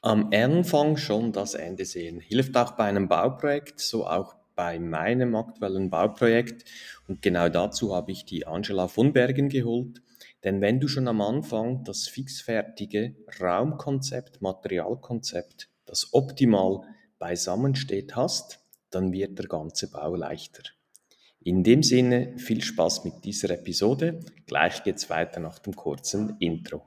Am Anfang schon das Ende sehen. Hilft auch bei einem Bauprojekt, so auch bei meinem aktuellen Bauprojekt. Und genau dazu habe ich die Angela von Bergen geholt. Denn wenn du schon am Anfang das fixfertige Raumkonzept, Materialkonzept, das optimal beisammensteht hast, dann wird der ganze Bau leichter. In dem Sinne viel Spaß mit dieser Episode. Gleich geht's weiter nach dem kurzen Intro.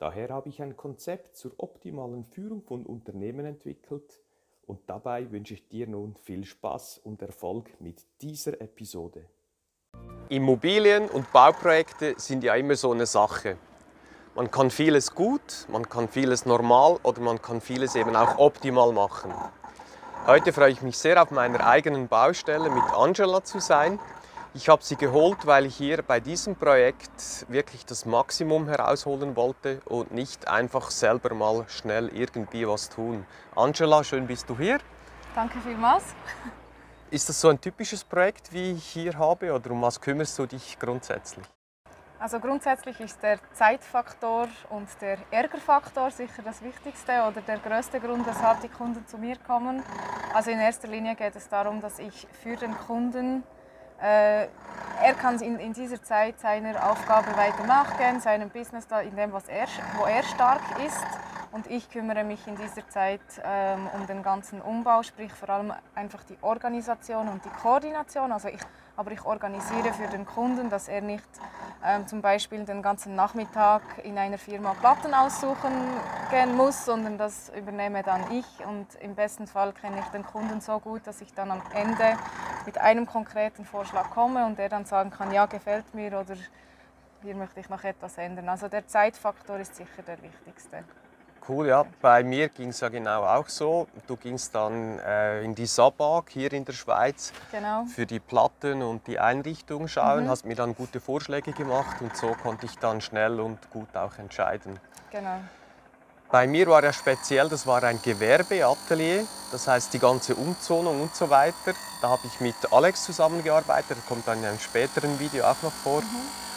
Daher habe ich ein Konzept zur optimalen Führung von Unternehmen entwickelt und dabei wünsche ich dir nun viel Spaß und Erfolg mit dieser Episode. Immobilien und Bauprojekte sind ja immer so eine Sache. Man kann vieles gut, man kann vieles normal oder man kann vieles eben auch optimal machen. Heute freue ich mich sehr auf meiner eigenen Baustelle mit Angela zu sein ich habe sie geholt, weil ich hier bei diesem Projekt wirklich das Maximum herausholen wollte und nicht einfach selber mal schnell irgendwie was tun. Angela, schön bist du hier. Danke vielmals. Ist das so ein typisches Projekt, wie ich hier habe, oder um was kümmerst du dich grundsätzlich? Also grundsätzlich ist der Zeitfaktor und der Ärgerfaktor sicher das Wichtigste oder der größte Grund, weshalb die Kunden zu mir kommen. Also in erster Linie geht es darum, dass ich für den Kunden er kann in, in, dieser Zeit seiner Aufgabe weiter nachgehen, seinem Business, da, in dem, was er, wo er stark ist. Und ich kümmere mich in dieser Zeit ähm, um den ganzen Umbau, sprich vor allem einfach die Organisation und die Koordination. Also ich, aber ich organisiere für den Kunden, dass er nicht ähm, zum Beispiel den ganzen Nachmittag in einer Firma Platten aussuchen gehen muss, sondern das übernehme dann ich. Und im besten Fall kenne ich den Kunden so gut, dass ich dann am Ende mit einem konkreten Vorschlag komme und er dann sagen kann, ja, gefällt mir oder hier möchte ich noch etwas ändern. Also der Zeitfaktor ist sicher der wichtigste. Cool, ja. Bei mir ging es ja genau auch so. Du gingst dann äh, in die Sabag hier in der Schweiz genau. für die Platten und die Einrichtung schauen, mhm. hast mir dann gute Vorschläge gemacht und so konnte ich dann schnell und gut auch entscheiden. Genau. Bei mir war ja speziell, das war ein Gewerbeatelier, das heißt die ganze Umzonung und so weiter. Da habe ich mit Alex zusammengearbeitet, das kommt dann in einem späteren Video auch noch vor. Mhm.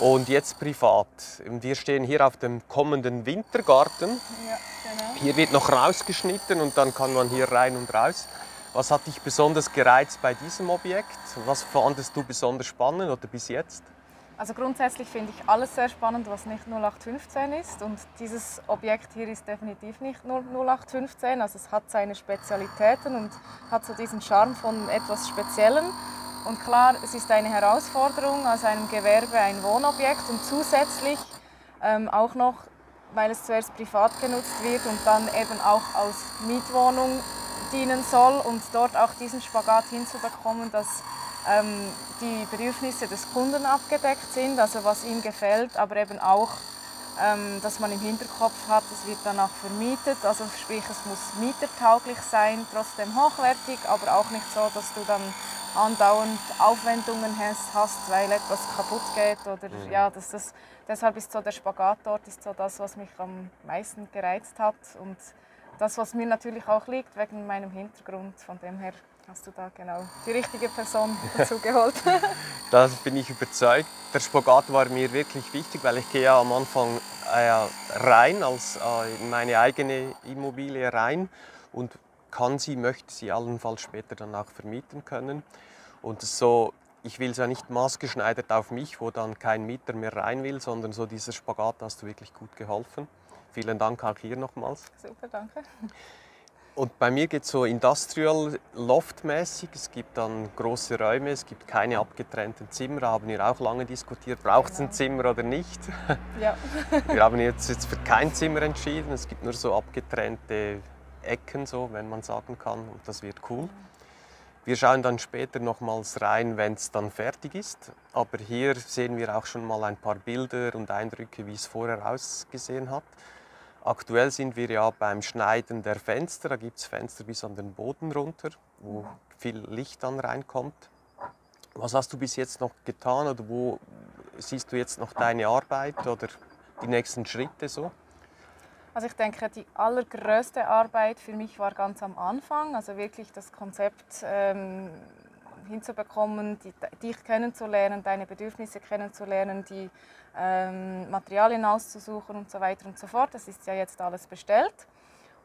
Und jetzt privat. Wir stehen hier auf dem kommenden Wintergarten. Ja, genau. Hier wird noch rausgeschnitten und dann kann man hier rein und raus. Was hat dich besonders gereizt bei diesem Objekt? Was fandest du besonders spannend oder bis jetzt? Also grundsätzlich finde ich alles sehr spannend, was nicht 0815 ist. Und dieses Objekt hier ist definitiv nicht 0815. Also es hat seine Spezialitäten und hat so diesen Charme von etwas Speziellem. Und klar, es ist eine Herausforderung aus einem Gewerbe ein Wohnobjekt und zusätzlich ähm, auch noch, weil es zuerst privat genutzt wird und dann eben auch als Mietwohnung dienen soll und dort auch diesen Spagat hinzubekommen, dass ähm, die Bedürfnisse des Kunden abgedeckt sind, also was ihm gefällt, aber eben auch, ähm, dass man im Hinterkopf hat, es wird danach vermietet, also sprich es muss mietertauglich sein, trotzdem hochwertig, aber auch nicht so, dass du dann andauernd Aufwendungen hast, weil etwas kaputt geht oder mhm. ja, das, das, deshalb ist so der Spagat dort ist so das, was mich am meisten gereizt hat und das, was mir natürlich auch liegt wegen meinem Hintergrund, von dem her hast du da genau die richtige Person dazu geholt. da bin ich überzeugt. Der Spagat war mir wirklich wichtig, weil ich gehe ja am Anfang äh, rein, als, äh, in meine eigene Immobilie rein und kann sie, möchte sie allenfalls später dann auch vermieten können. Und so, ich will es ja nicht maßgeschneidert auf mich, wo dann kein Mieter mehr rein will, sondern so dieser Spagat hast du wirklich gut geholfen. Vielen Dank auch hier nochmals. Super, danke. Und bei mir geht es so Industrial Loft-mäßig. Es gibt dann große Räume, es gibt keine abgetrennten Zimmer. Haben wir auch lange diskutiert, braucht es genau. ein Zimmer oder nicht. Ja. wir haben jetzt, jetzt für kein Zimmer entschieden. Es gibt nur so abgetrennte Ecken, so, wenn man sagen kann. Und das wird cool. Wir schauen dann später nochmals rein, wenn es dann fertig ist. Aber hier sehen wir auch schon mal ein paar Bilder und Eindrücke, wie es vorher ausgesehen hat. Aktuell sind wir ja beim Schneiden der Fenster. Da gibt es Fenster bis an den Boden runter, wo viel Licht dann reinkommt. Was hast du bis jetzt noch getan oder wo siehst du jetzt noch deine Arbeit oder die nächsten Schritte so? Also ich denke, die allergrößte Arbeit für mich war ganz am Anfang, also wirklich das Konzept ähm, hinzubekommen, die, dich kennenzulernen, deine Bedürfnisse kennenzulernen, die ähm, Materialien auszusuchen und so weiter und so fort. Das ist ja jetzt alles bestellt.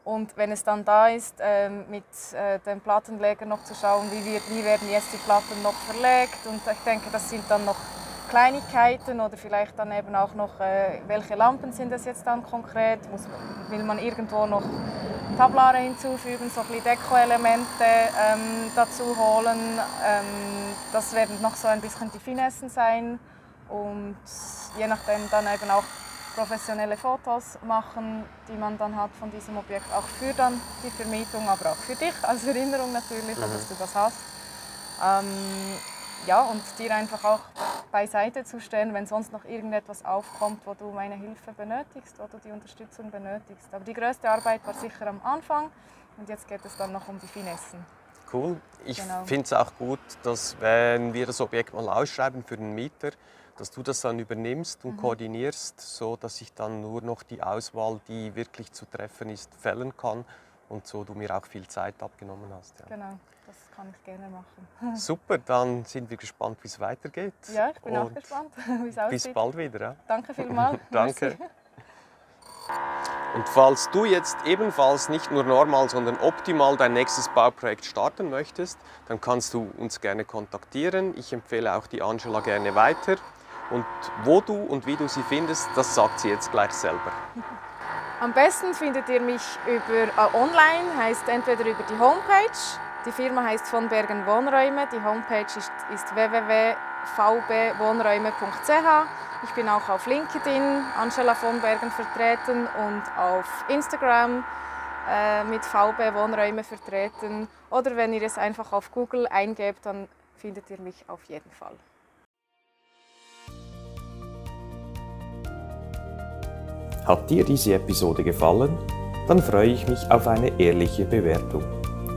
Und wenn es dann da ist, ähm, mit äh, dem Plattenleger noch zu schauen, wie, wird, wie werden jetzt die Platten noch verlegt. Und ich denke, das sind dann noch Kleinigkeiten oder vielleicht dann eben auch noch, äh, welche Lampen sind das jetzt dann konkret? Muss, will man irgendwo noch Tablare hinzufügen, so ein bisschen Deko-Elemente ähm, dazu holen. Ähm, das werden noch so ein bisschen die Finessen sein und je nachdem dann eben auch professionelle Fotos machen, die man dann hat von diesem Objekt, auch für dann die Vermietung, aber auch für dich als Erinnerung natürlich, mhm. dass du das hast. Ähm, ja, und dir einfach auch beiseite zu stellen, wenn sonst noch irgendetwas aufkommt, wo du meine Hilfe benötigst oder die Unterstützung benötigst. Aber die größte Arbeit war sicher am Anfang und jetzt geht es dann noch um die Finessen. Cool. Ich genau. finde es auch gut, dass wenn wir das Objekt mal ausschreiben für den Mieter, dass du das dann übernimmst und mhm. koordinierst, so dass ich dann nur noch die Auswahl, die wirklich zu treffen ist, fällen kann und so du mir auch viel Zeit abgenommen hast. Ja. Genau, das kann ich gerne machen. Super, dann sind wir gespannt, wie es weitergeht. Ja, ich bin und auch gespannt, wie es aussieht. Bis bald wieder. Ja? Danke vielmals. Danke. Und falls du jetzt ebenfalls nicht nur normal, sondern optimal dein nächstes Bauprojekt starten möchtest, dann kannst du uns gerne kontaktieren. Ich empfehle auch die Angela gerne weiter. Und wo du und wie du sie findest, das sagt sie jetzt gleich selber. Am besten findet ihr mich über äh, online, heißt entweder über die Homepage. Die Firma heißt von Bergen Wohnräume. Die Homepage ist, ist www.vbwohnräume.ch. Ich bin auch auf LinkedIn, Angela von Bergen vertreten und auf Instagram äh, mit VB Wohnräume vertreten. Oder wenn ihr es einfach auf Google eingebt, dann findet ihr mich auf jeden Fall. Hat dir diese Episode gefallen? Dann freue ich mich auf eine ehrliche Bewertung.